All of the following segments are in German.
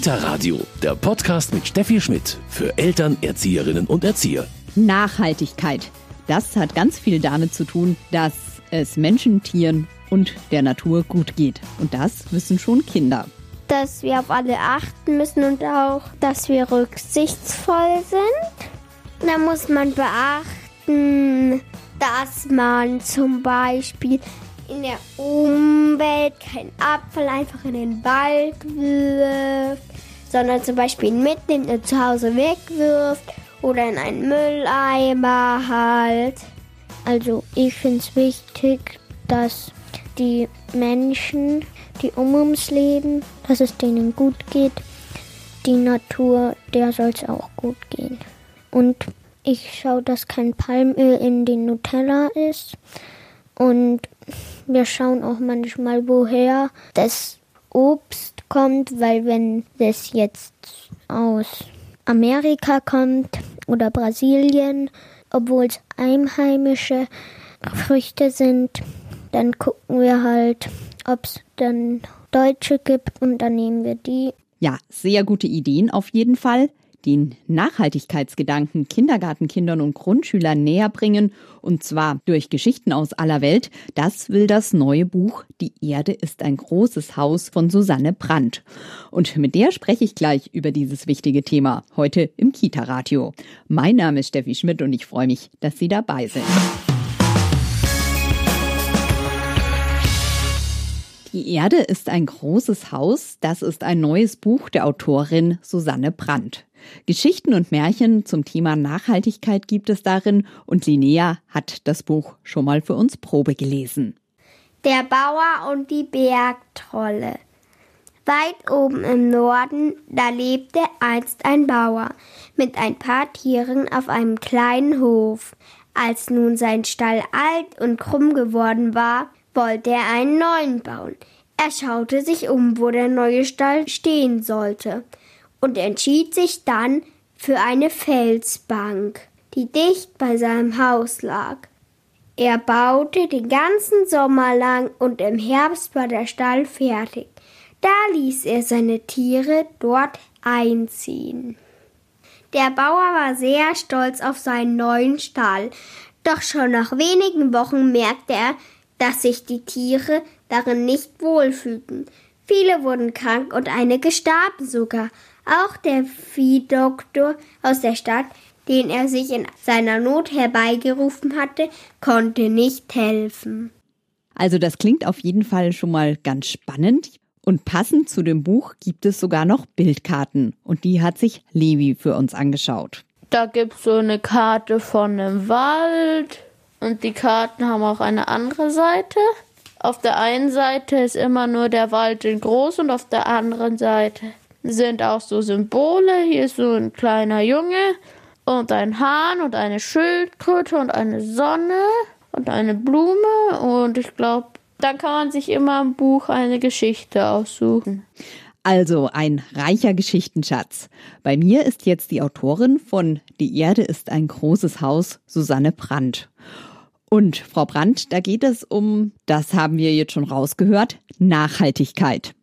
Kita Radio, der Podcast mit Steffi Schmidt für Eltern, Erzieherinnen und Erzieher. Nachhaltigkeit. Das hat ganz viel damit zu tun, dass es Menschen, Tieren und der Natur gut geht. Und das wissen schon Kinder. Dass wir auf alle achten müssen und auch, dass wir rücksichtsvoll sind. Da muss man beachten, dass man zum Beispiel in der Umwelt keinen Abfall einfach in den Wald wirft, sondern zum Beispiel mitnimmt und zu Hause wegwirft oder in einen Mülleimer halt. Also ich finde es wichtig, dass die Menschen, die um uns leben, dass es denen gut geht. Die Natur, der soll es auch gut gehen. Und ich schaue, dass kein Palmöl in den Nutella ist. Und wir schauen auch manchmal, woher das Obst kommt, weil wenn das jetzt aus Amerika kommt oder Brasilien, obwohl es einheimische Früchte sind, dann gucken wir halt, ob es dann Deutsche gibt und dann nehmen wir die. Ja, sehr gute Ideen auf jeden Fall den Nachhaltigkeitsgedanken Kindergartenkindern und Grundschülern näher bringen, und zwar durch Geschichten aus aller Welt, das will das neue Buch Die Erde ist ein großes Haus von Susanne Brandt. Und mit der spreche ich gleich über dieses wichtige Thema heute im Kita-Radio. Mein Name ist Steffi Schmidt und ich freue mich, dass Sie dabei sind. Die Erde ist ein großes Haus. Das ist ein neues Buch der Autorin Susanne Brandt. Geschichten und Märchen zum Thema Nachhaltigkeit gibt es darin und Linnea hat das Buch schon mal für uns Probe gelesen. Der Bauer und die Bergtrolle. Weit oben im Norden, da lebte einst ein Bauer mit ein paar Tieren auf einem kleinen Hof. Als nun sein Stall alt und krumm geworden war, wollte er einen neuen bauen. Er schaute sich um, wo der neue Stall stehen sollte, und entschied sich dann für eine Felsbank, die dicht bei seinem Haus lag. Er baute den ganzen Sommer lang und im Herbst war der Stall fertig. Da ließ er seine Tiere dort einziehen. Der Bauer war sehr stolz auf seinen neuen Stall, doch schon nach wenigen Wochen merkte er, dass sich die Tiere darin nicht wohlfühlten. Viele wurden krank und einige starben sogar. Auch der Viehdoktor aus der Stadt, den er sich in seiner Not herbeigerufen hatte, konnte nicht helfen. Also das klingt auf jeden Fall schon mal ganz spannend. Und passend zu dem Buch gibt es sogar noch Bildkarten. Und die hat sich Levi für uns angeschaut. Da gibt es so eine Karte von einem Wald, und die Karten haben auch eine andere Seite. Auf der einen Seite ist immer nur der Wald in groß und auf der anderen Seite sind auch so Symbole. Hier ist so ein kleiner Junge und ein Hahn und eine Schildkröte und eine Sonne und eine Blume und ich glaube, dann kann man sich immer im Buch eine Geschichte aussuchen. Also ein reicher Geschichtenschatz. Bei mir ist jetzt die Autorin von Die Erde ist ein großes Haus, Susanne Brandt. Und Frau Brandt, da geht es um, das haben wir jetzt schon rausgehört, Nachhaltigkeit.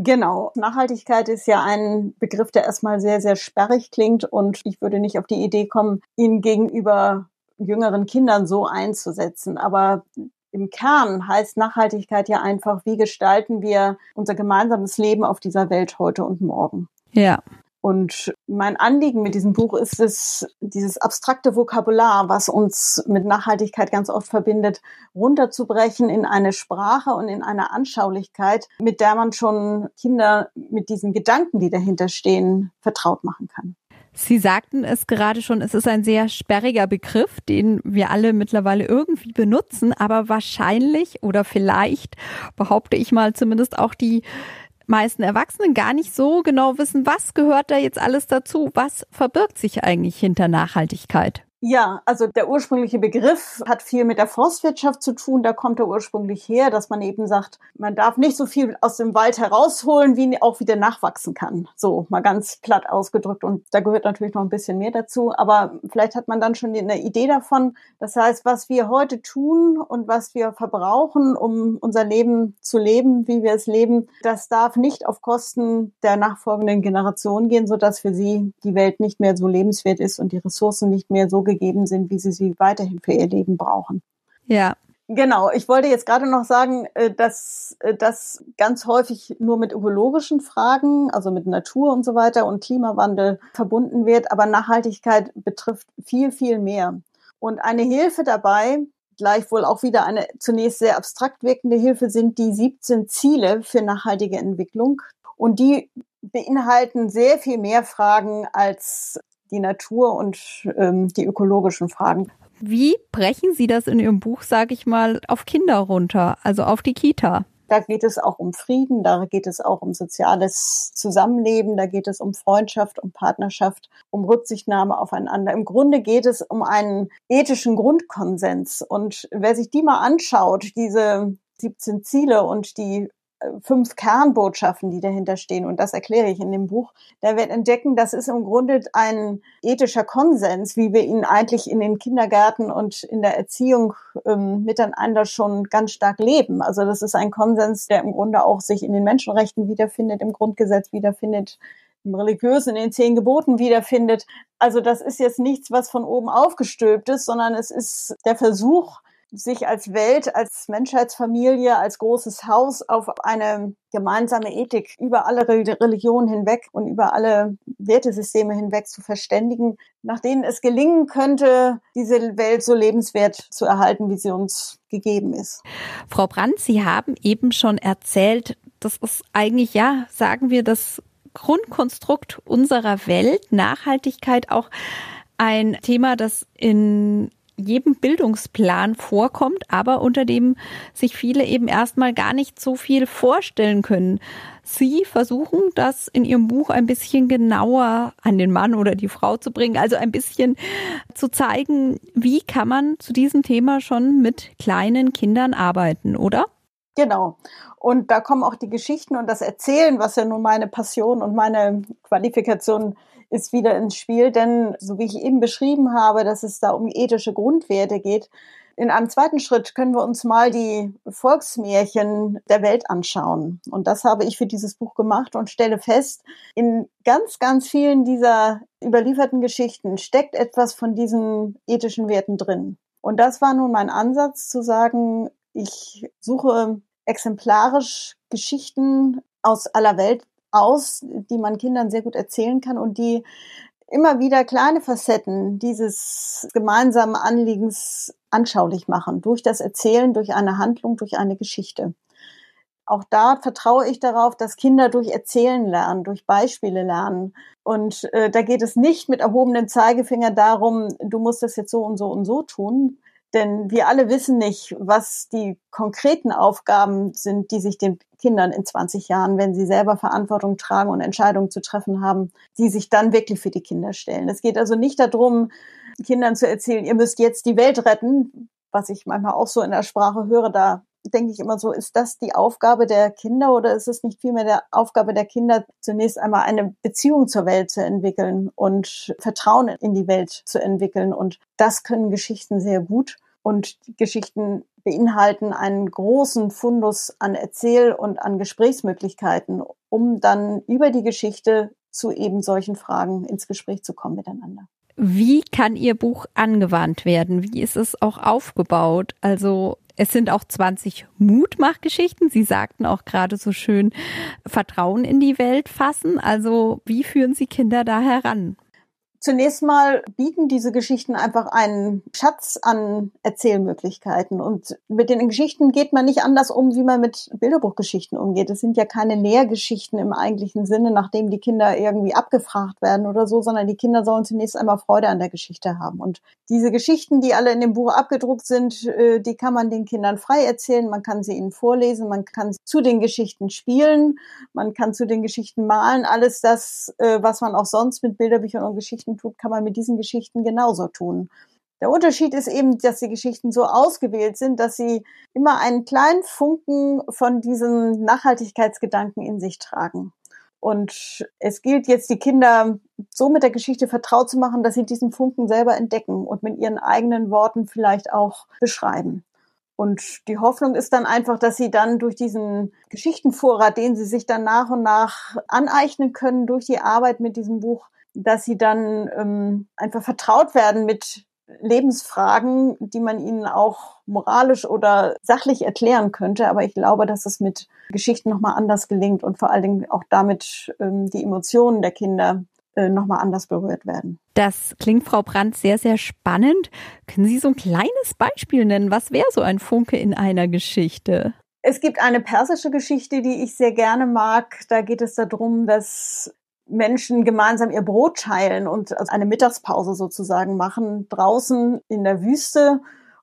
Genau. Nachhaltigkeit ist ja ein Begriff, der erstmal sehr, sehr sperrig klingt und ich würde nicht auf die Idee kommen, ihn gegenüber jüngeren Kindern so einzusetzen. Aber im Kern heißt Nachhaltigkeit ja einfach, wie gestalten wir unser gemeinsames Leben auf dieser Welt heute und morgen. Ja. Und mein Anliegen mit diesem Buch ist es, dieses abstrakte Vokabular, was uns mit Nachhaltigkeit ganz oft verbindet, runterzubrechen in eine Sprache und in eine Anschaulichkeit, mit der man schon Kinder mit diesen Gedanken, die dahinter stehen, vertraut machen kann. Sie sagten es gerade schon, es ist ein sehr sperriger Begriff, den wir alle mittlerweile irgendwie benutzen, aber wahrscheinlich oder vielleicht behaupte ich mal zumindest auch die meisten Erwachsenen gar nicht so genau wissen, was gehört da jetzt alles dazu, was verbirgt sich eigentlich hinter Nachhaltigkeit. Ja, also der ursprüngliche Begriff hat viel mit der Forstwirtschaft zu tun. Da kommt er ursprünglich her, dass man eben sagt, man darf nicht so viel aus dem Wald herausholen, wie auch wieder nachwachsen kann. So mal ganz platt ausgedrückt. Und da gehört natürlich noch ein bisschen mehr dazu. Aber vielleicht hat man dann schon eine Idee davon. Das heißt, was wir heute tun und was wir verbrauchen, um unser Leben zu leben, wie wir es leben, das darf nicht auf Kosten der nachfolgenden Generation gehen, sodass für sie die Welt nicht mehr so lebenswert ist und die Ressourcen nicht mehr so gegeben sind, wie sie sie weiterhin für ihr Leben brauchen. Ja. Genau, ich wollte jetzt gerade noch sagen, äh, dass äh, das ganz häufig nur mit ökologischen Fragen, also mit Natur und so weiter und Klimawandel verbunden wird, aber Nachhaltigkeit betrifft viel, viel mehr. Und eine Hilfe dabei, gleichwohl auch wieder eine zunächst sehr abstrakt wirkende Hilfe, sind die 17 Ziele für nachhaltige Entwicklung. Und die beinhalten sehr viel mehr Fragen als die Natur und ähm, die ökologischen Fragen. Wie brechen Sie das in Ihrem Buch, sage ich mal, auf Kinder runter, also auf die Kita? Da geht es auch um Frieden, da geht es auch um soziales Zusammenleben, da geht es um Freundschaft, um Partnerschaft, um Rücksichtnahme aufeinander. Im Grunde geht es um einen ethischen Grundkonsens. Und wer sich die mal anschaut, diese 17 Ziele und die fünf Kernbotschaften, die dahinter stehen. Und das erkläre ich in dem Buch. Da wird entdecken, das ist im Grunde ein ethischer Konsens, wie wir ihn eigentlich in den Kindergärten und in der Erziehung ähm, miteinander schon ganz stark leben. Also das ist ein Konsens, der im Grunde auch sich in den Menschenrechten wiederfindet, im Grundgesetz wiederfindet, im religiösen, in den zehn Geboten wiederfindet. Also das ist jetzt nichts, was von oben aufgestülpt ist, sondern es ist der Versuch, sich als Welt, als Menschheitsfamilie, als großes Haus auf eine gemeinsame Ethik über alle Religionen hinweg und über alle Wertesysteme hinweg zu verständigen, nach denen es gelingen könnte, diese Welt so lebenswert zu erhalten, wie sie uns gegeben ist. Frau Brandt, Sie haben eben schon erzählt, das ist eigentlich, ja, sagen wir, das Grundkonstrukt unserer Welt, Nachhaltigkeit auch ein Thema, das in jedem Bildungsplan vorkommt, aber unter dem sich viele eben erstmal gar nicht so viel vorstellen können. Sie versuchen das in Ihrem Buch ein bisschen genauer an den Mann oder die Frau zu bringen, also ein bisschen zu zeigen, wie kann man zu diesem Thema schon mit kleinen Kindern arbeiten, oder? Genau. Und da kommen auch die Geschichten und das Erzählen, was ja nun meine Passion und meine Qualifikation ist wieder ins Spiel, denn so wie ich eben beschrieben habe, dass es da um ethische Grundwerte geht, in einem zweiten Schritt können wir uns mal die Volksmärchen der Welt anschauen. Und das habe ich für dieses Buch gemacht und stelle fest, in ganz, ganz vielen dieser überlieferten Geschichten steckt etwas von diesen ethischen Werten drin. Und das war nun mein Ansatz zu sagen, ich suche exemplarisch Geschichten aus aller Welt aus, die man Kindern sehr gut erzählen kann und die immer wieder kleine Facetten dieses gemeinsamen Anliegens anschaulich machen, durch das Erzählen, durch eine Handlung, durch eine Geschichte. Auch da vertraue ich darauf, dass Kinder durch Erzählen lernen, durch Beispiele lernen. Und äh, da geht es nicht mit erhobenem Zeigefinger darum, du musst das jetzt so und so und so tun, denn wir alle wissen nicht, was die konkreten Aufgaben sind, die sich den Kindern in 20 Jahren, wenn sie selber Verantwortung tragen und Entscheidungen zu treffen haben, die sich dann wirklich für die Kinder stellen. Es geht also nicht darum, Kindern zu erzählen, ihr müsst jetzt die Welt retten, was ich manchmal auch so in der Sprache höre, da denke ich immer so, ist das die Aufgabe der Kinder oder ist es nicht vielmehr der Aufgabe der Kinder, zunächst einmal eine Beziehung zur Welt zu entwickeln und Vertrauen in die Welt zu entwickeln? Und das können Geschichten sehr gut. Und Geschichten beinhalten einen großen Fundus an Erzähl- und an Gesprächsmöglichkeiten, um dann über die Geschichte zu eben solchen Fragen ins Gespräch zu kommen miteinander. Wie kann Ihr Buch angewandt werden? Wie ist es auch aufgebaut? Also es sind auch 20 Mutmachgeschichten. Sie sagten auch gerade so schön Vertrauen in die Welt fassen. Also wie führen Sie Kinder da heran? Zunächst mal bieten diese Geschichten einfach einen Schatz an Erzählmöglichkeiten. Und mit den Geschichten geht man nicht anders um, wie man mit Bilderbuchgeschichten umgeht. Es sind ja keine Lehrgeschichten im eigentlichen Sinne, nachdem die Kinder irgendwie abgefragt werden oder so, sondern die Kinder sollen zunächst einmal Freude an der Geschichte haben. Und diese Geschichten, die alle in dem Buch abgedruckt sind, äh, die kann man den Kindern frei erzählen. Man kann sie ihnen vorlesen, man kann zu den Geschichten spielen, man kann zu den Geschichten malen. Alles das, äh, was man auch sonst mit Bilderbüchern und Geschichten tut, kann man mit diesen Geschichten genauso tun. Der Unterschied ist eben, dass die Geschichten so ausgewählt sind, dass sie immer einen kleinen Funken von diesem Nachhaltigkeitsgedanken in sich tragen. Und es gilt jetzt, die Kinder so mit der Geschichte vertraut zu machen, dass sie diesen Funken selber entdecken und mit ihren eigenen Worten vielleicht auch beschreiben. Und die Hoffnung ist dann einfach, dass sie dann durch diesen Geschichtenvorrat, den sie sich dann nach und nach aneignen können durch die Arbeit mit diesem Buch, dass sie dann ähm, einfach vertraut werden mit Lebensfragen, die man ihnen auch moralisch oder sachlich erklären könnte. Aber ich glaube, dass es mit Geschichten nochmal anders gelingt und vor allen Dingen auch damit ähm, die Emotionen der Kinder äh, nochmal anders berührt werden. Das klingt, Frau Brandt, sehr, sehr spannend. Können Sie so ein kleines Beispiel nennen? Was wäre so ein Funke in einer Geschichte? Es gibt eine persische Geschichte, die ich sehr gerne mag. Da geht es darum, dass Menschen gemeinsam ihr Brot teilen und eine Mittagspause sozusagen machen, draußen in der Wüste.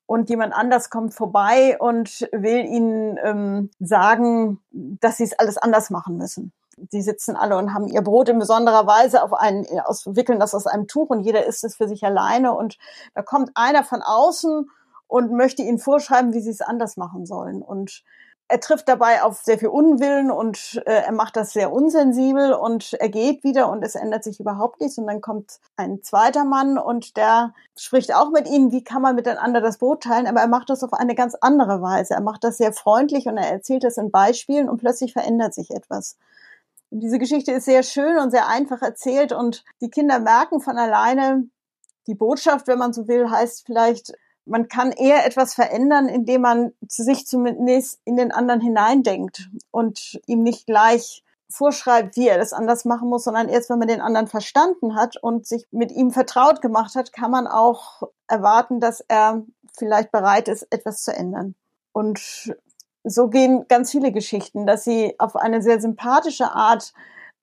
Und jemand anders kommt vorbei und will ihnen ähm, sagen, dass sie es alles anders machen müssen. Sie sitzen alle und haben ihr Brot in besonderer Weise auf einen, aus, wickeln das aus einem Tuch und jeder isst es für sich alleine. Und da kommt einer von außen und möchte ihnen vorschreiben, wie sie es anders machen sollen. Und er trifft dabei auf sehr viel Unwillen und äh, er macht das sehr unsensibel und er geht wieder und es ändert sich überhaupt nichts. Und dann kommt ein zweiter Mann und der spricht auch mit ihnen, wie kann man miteinander das Boot teilen, aber er macht das auf eine ganz andere Weise. Er macht das sehr freundlich und er erzählt das in Beispielen und plötzlich verändert sich etwas. Und diese Geschichte ist sehr schön und sehr einfach erzählt und die Kinder merken von alleine, die Botschaft, wenn man so will, heißt vielleicht, man kann eher etwas verändern, indem man sich zumindest in den anderen hineindenkt und ihm nicht gleich vorschreibt, wie er das anders machen muss, sondern erst wenn man den anderen verstanden hat und sich mit ihm vertraut gemacht hat, kann man auch erwarten, dass er vielleicht bereit ist, etwas zu ändern. Und so gehen ganz viele Geschichten, dass sie auf eine sehr sympathische Art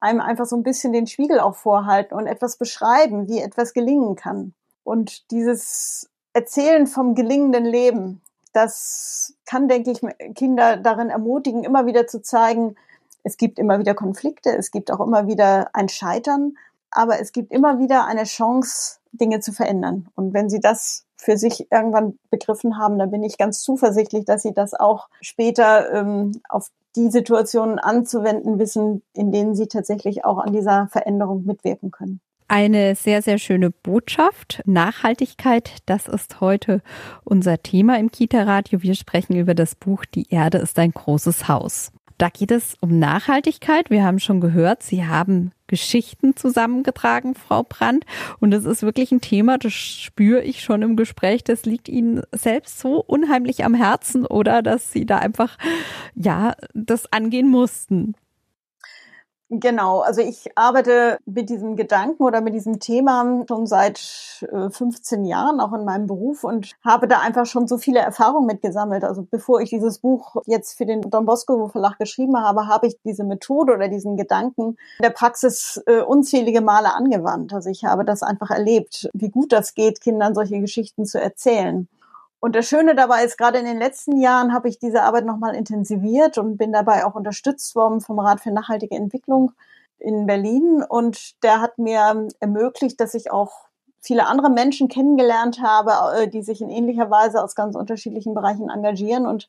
einem einfach so ein bisschen den Spiegel auch vorhalten und etwas beschreiben, wie etwas gelingen kann. Und dieses Erzählen vom gelingenden Leben, das kann, denke ich, Kinder darin ermutigen, immer wieder zu zeigen, es gibt immer wieder Konflikte, es gibt auch immer wieder ein Scheitern, aber es gibt immer wieder eine Chance, Dinge zu verändern. Und wenn sie das für sich irgendwann begriffen haben, dann bin ich ganz zuversichtlich, dass sie das auch später ähm, auf die Situationen anzuwenden wissen, in denen sie tatsächlich auch an dieser Veränderung mitwirken können. Eine sehr, sehr schöne Botschaft. Nachhaltigkeit, das ist heute unser Thema im Kita-Radio. Wir sprechen über das Buch Die Erde ist ein großes Haus. Da geht es um Nachhaltigkeit. Wir haben schon gehört, Sie haben Geschichten zusammengetragen, Frau Brandt. Und es ist wirklich ein Thema, das spüre ich schon im Gespräch. Das liegt Ihnen selbst so unheimlich am Herzen oder dass Sie da einfach, ja, das angehen mussten. Genau, also ich arbeite mit diesem Gedanken oder mit diesem Thema schon seit 15 äh, Jahren, auch in meinem Beruf und habe da einfach schon so viele Erfahrungen mitgesammelt. Also bevor ich dieses Buch jetzt für den Don Bosco Verlag geschrieben habe, habe ich diese Methode oder diesen Gedanken in der Praxis äh, unzählige Male angewandt. Also ich habe das einfach erlebt, wie gut das geht, Kindern solche Geschichten zu erzählen. Und das Schöne dabei ist, gerade in den letzten Jahren habe ich diese Arbeit nochmal intensiviert und bin dabei auch unterstützt worden vom Rat für nachhaltige Entwicklung in Berlin. Und der hat mir ermöglicht, dass ich auch viele andere Menschen kennengelernt habe, äh, die sich in ähnlicher Weise aus ganz unterschiedlichen Bereichen engagieren und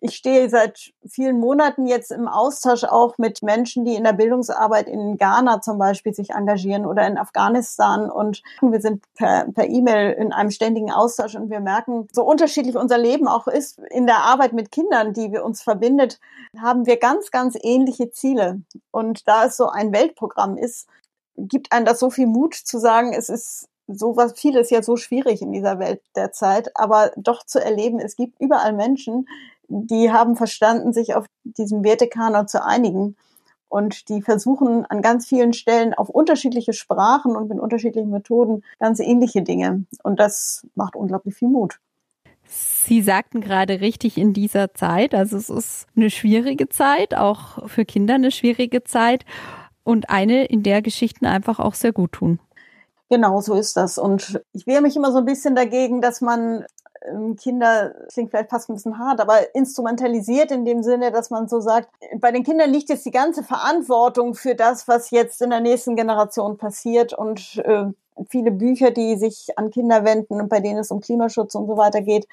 ich stehe seit vielen Monaten jetzt im Austausch auch mit Menschen, die in der Bildungsarbeit in Ghana zum Beispiel sich engagieren oder in Afghanistan. Und wir sind per E-Mail e in einem ständigen Austausch und wir merken, so unterschiedlich unser Leben auch ist, in der Arbeit mit Kindern, die wir uns verbindet, haben wir ganz, ganz ähnliche Ziele. Und da es so ein Weltprogramm ist, gibt einem das so viel Mut zu sagen, es ist so was, vieles ja so schwierig in dieser Welt derzeit, aber doch zu erleben, es gibt überall Menschen, die haben verstanden, sich auf diesen Wertekanon zu einigen. Und die versuchen an ganz vielen Stellen auf unterschiedliche Sprachen und mit unterschiedlichen Methoden ganz ähnliche Dinge. Und das macht unglaublich viel Mut. Sie sagten gerade richtig in dieser Zeit, also es ist eine schwierige Zeit, auch für Kinder eine schwierige Zeit und eine, in der Geschichten einfach auch sehr gut tun. Genau, so ist das. Und ich wehre mich immer so ein bisschen dagegen, dass man Kinder, klingt vielleicht fast ein bisschen hart, aber instrumentalisiert in dem Sinne, dass man so sagt, bei den Kindern liegt jetzt die ganze Verantwortung für das, was jetzt in der nächsten Generation passiert und äh, viele Bücher, die sich an Kinder wenden und bei denen es um Klimaschutz und so weiter geht,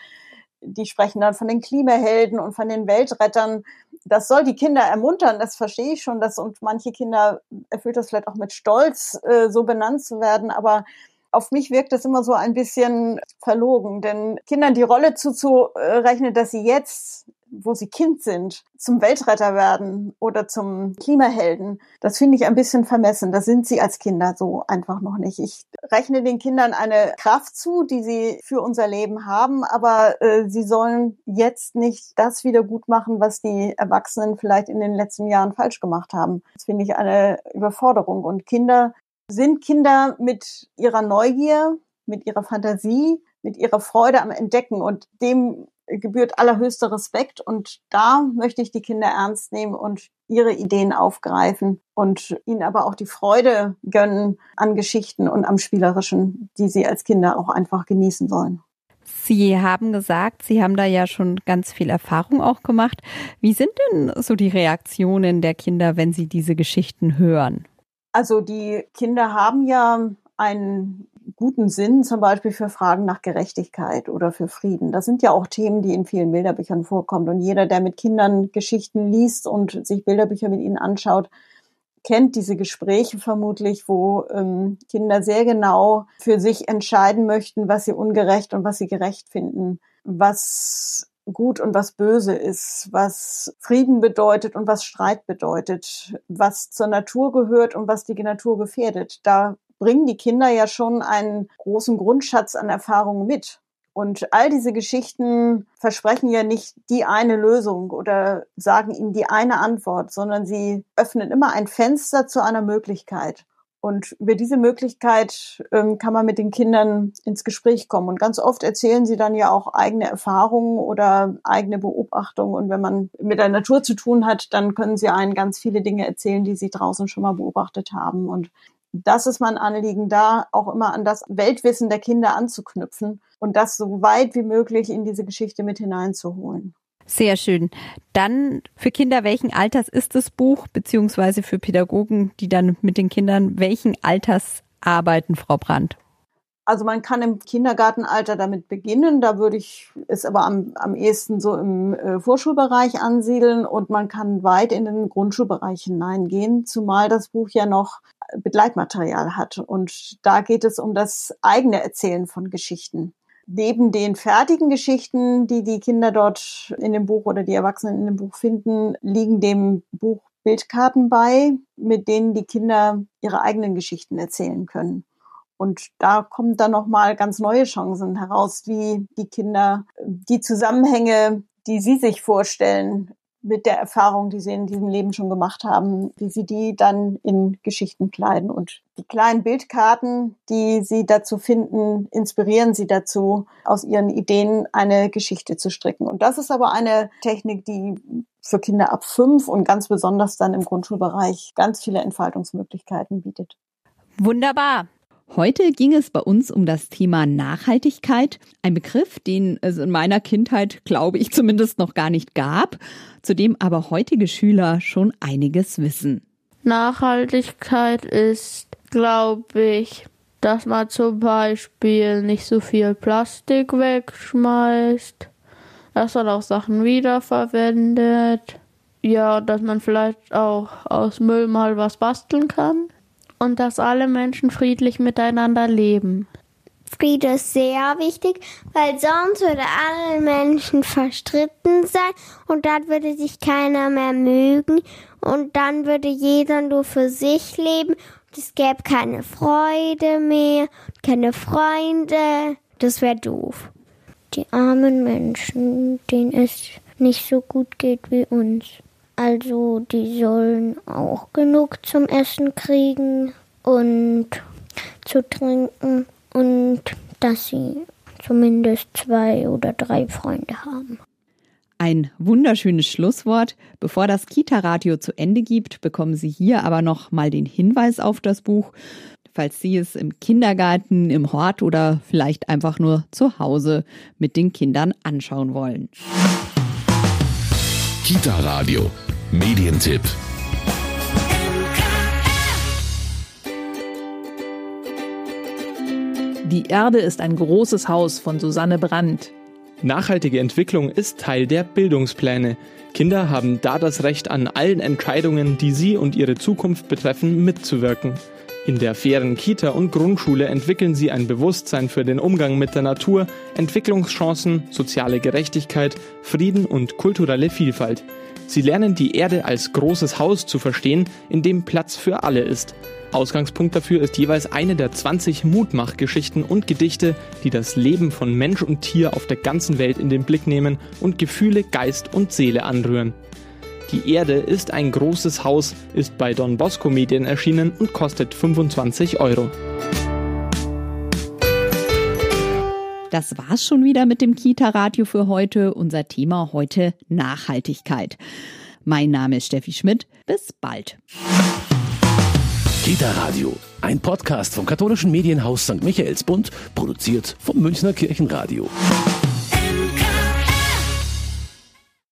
die sprechen dann von den Klimahelden und von den Weltrettern. Das soll die Kinder ermuntern, das verstehe ich schon. Das, und manche Kinder erfüllt das vielleicht auch mit Stolz, äh, so benannt zu werden. Aber auf mich wirkt das immer so ein bisschen verlogen, denn Kindern die Rolle zuzurechnen, dass sie jetzt wo sie Kind sind, zum Weltretter werden oder zum Klimahelden, das finde ich ein bisschen vermessen. Das sind sie als Kinder so einfach noch nicht. Ich rechne den Kindern eine Kraft zu, die sie für unser Leben haben, aber äh, sie sollen jetzt nicht das wieder gut machen, was die Erwachsenen vielleicht in den letzten Jahren falsch gemacht haben. Das finde ich eine Überforderung. Und Kinder sind Kinder mit ihrer Neugier, mit ihrer Fantasie, mit ihrer Freude am Entdecken und dem gebührt allerhöchster Respekt und da möchte ich die Kinder ernst nehmen und ihre Ideen aufgreifen und ihnen aber auch die Freude gönnen an Geschichten und am Spielerischen, die sie als Kinder auch einfach genießen sollen. Sie haben gesagt, Sie haben da ja schon ganz viel Erfahrung auch gemacht. Wie sind denn so die Reaktionen der Kinder, wenn sie diese Geschichten hören? Also die Kinder haben ja einen guten Sinn, zum Beispiel für Fragen nach Gerechtigkeit oder für Frieden. Das sind ja auch Themen, die in vielen Bilderbüchern vorkommen. Und jeder, der mit Kindern Geschichten liest und sich Bilderbücher mit ihnen anschaut, kennt diese Gespräche vermutlich, wo ähm, Kinder sehr genau für sich entscheiden möchten, was sie ungerecht und was sie gerecht finden, was gut und was böse ist, was Frieden bedeutet und was Streit bedeutet, was zur Natur gehört und was die Natur gefährdet. Da bringen die Kinder ja schon einen großen Grundschatz an Erfahrungen mit. Und all diese Geschichten versprechen ja nicht die eine Lösung oder sagen ihnen die eine Antwort, sondern sie öffnen immer ein Fenster zu einer Möglichkeit. Und über diese Möglichkeit ähm, kann man mit den Kindern ins Gespräch kommen. Und ganz oft erzählen sie dann ja auch eigene Erfahrungen oder eigene Beobachtungen. Und wenn man mit der Natur zu tun hat, dann können sie einen ganz viele Dinge erzählen, die sie draußen schon mal beobachtet haben. Und das ist mein Anliegen, da auch immer an das Weltwissen der Kinder anzuknüpfen und das so weit wie möglich in diese Geschichte mit hineinzuholen. Sehr schön. Dann für Kinder, welchen Alters ist das Buch, beziehungsweise für Pädagogen, die dann mit den Kindern, welchen Alters arbeiten, Frau Brandt? Also man kann im Kindergartenalter damit beginnen, da würde ich es aber am, am ehesten so im äh, Vorschulbereich ansiedeln und man kann weit in den Grundschulbereich hineingehen, zumal das Buch ja noch Begleitmaterial hat. Und da geht es um das eigene Erzählen von Geschichten. Neben den fertigen Geschichten, die die Kinder dort in dem Buch oder die Erwachsenen in dem Buch finden, liegen dem Buch Bildkarten bei, mit denen die Kinder ihre eigenen Geschichten erzählen können. Und da kommen dann nochmal ganz neue Chancen heraus, wie die Kinder die Zusammenhänge, die sie sich vorstellen, mit der Erfahrung, die sie in diesem Leben schon gemacht haben, wie sie die dann in Geschichten kleiden. Und die kleinen Bildkarten, die sie dazu finden, inspirieren sie dazu, aus ihren Ideen eine Geschichte zu stricken. Und das ist aber eine Technik, die für Kinder ab fünf und ganz besonders dann im Grundschulbereich ganz viele Entfaltungsmöglichkeiten bietet. Wunderbar. Heute ging es bei uns um das Thema Nachhaltigkeit, ein Begriff, den es in meiner Kindheit, glaube ich, zumindest noch gar nicht gab, zu dem aber heutige Schüler schon einiges wissen. Nachhaltigkeit ist, glaube ich, dass man zum Beispiel nicht so viel Plastik wegschmeißt, dass man auch Sachen wiederverwendet, ja, dass man vielleicht auch aus Müll mal was basteln kann und dass alle Menschen friedlich miteinander leben. Friede ist sehr wichtig, weil sonst würde alle Menschen verstritten sein und dann würde sich keiner mehr mögen und dann würde jeder nur für sich leben und es gäbe keine Freude mehr, keine Freunde. Das wäre doof. Die armen Menschen, denen es nicht so gut geht wie uns. Also die sollen auch genug zum Essen kriegen und zu trinken und dass sie zumindest zwei oder drei Freunde haben. Ein wunderschönes Schlusswort. Bevor das Kita-Radio zu Ende gibt, bekommen Sie hier aber noch mal den Hinweis auf das Buch, falls Sie es im Kindergarten, im Hort oder vielleicht einfach nur zu Hause mit den Kindern anschauen wollen. Kita-Radio Medientipp. Die Erde ist ein großes Haus von Susanne Brandt. Nachhaltige Entwicklung ist Teil der Bildungspläne. Kinder haben da das Recht, an allen Entscheidungen, die sie und ihre Zukunft betreffen, mitzuwirken. In der fairen Kita und Grundschule entwickeln sie ein Bewusstsein für den Umgang mit der Natur, Entwicklungschancen, soziale Gerechtigkeit, Frieden und kulturelle Vielfalt. Sie lernen die Erde als großes Haus zu verstehen, in dem Platz für alle ist. Ausgangspunkt dafür ist jeweils eine der 20 Mutmachgeschichten und Gedichte, die das Leben von Mensch und Tier auf der ganzen Welt in den Blick nehmen und Gefühle, Geist und Seele anrühren. Die Erde ist ein großes Haus, ist bei Don Bosco Medien erschienen und kostet 25 Euro. Das war's schon wieder mit dem Kita-Radio für heute. Unser Thema heute Nachhaltigkeit. Mein Name ist Steffi Schmidt. Bis bald. Kita Radio, ein Podcast vom katholischen Medienhaus St. Michaelsbund, produziert vom Münchner Kirchenradio.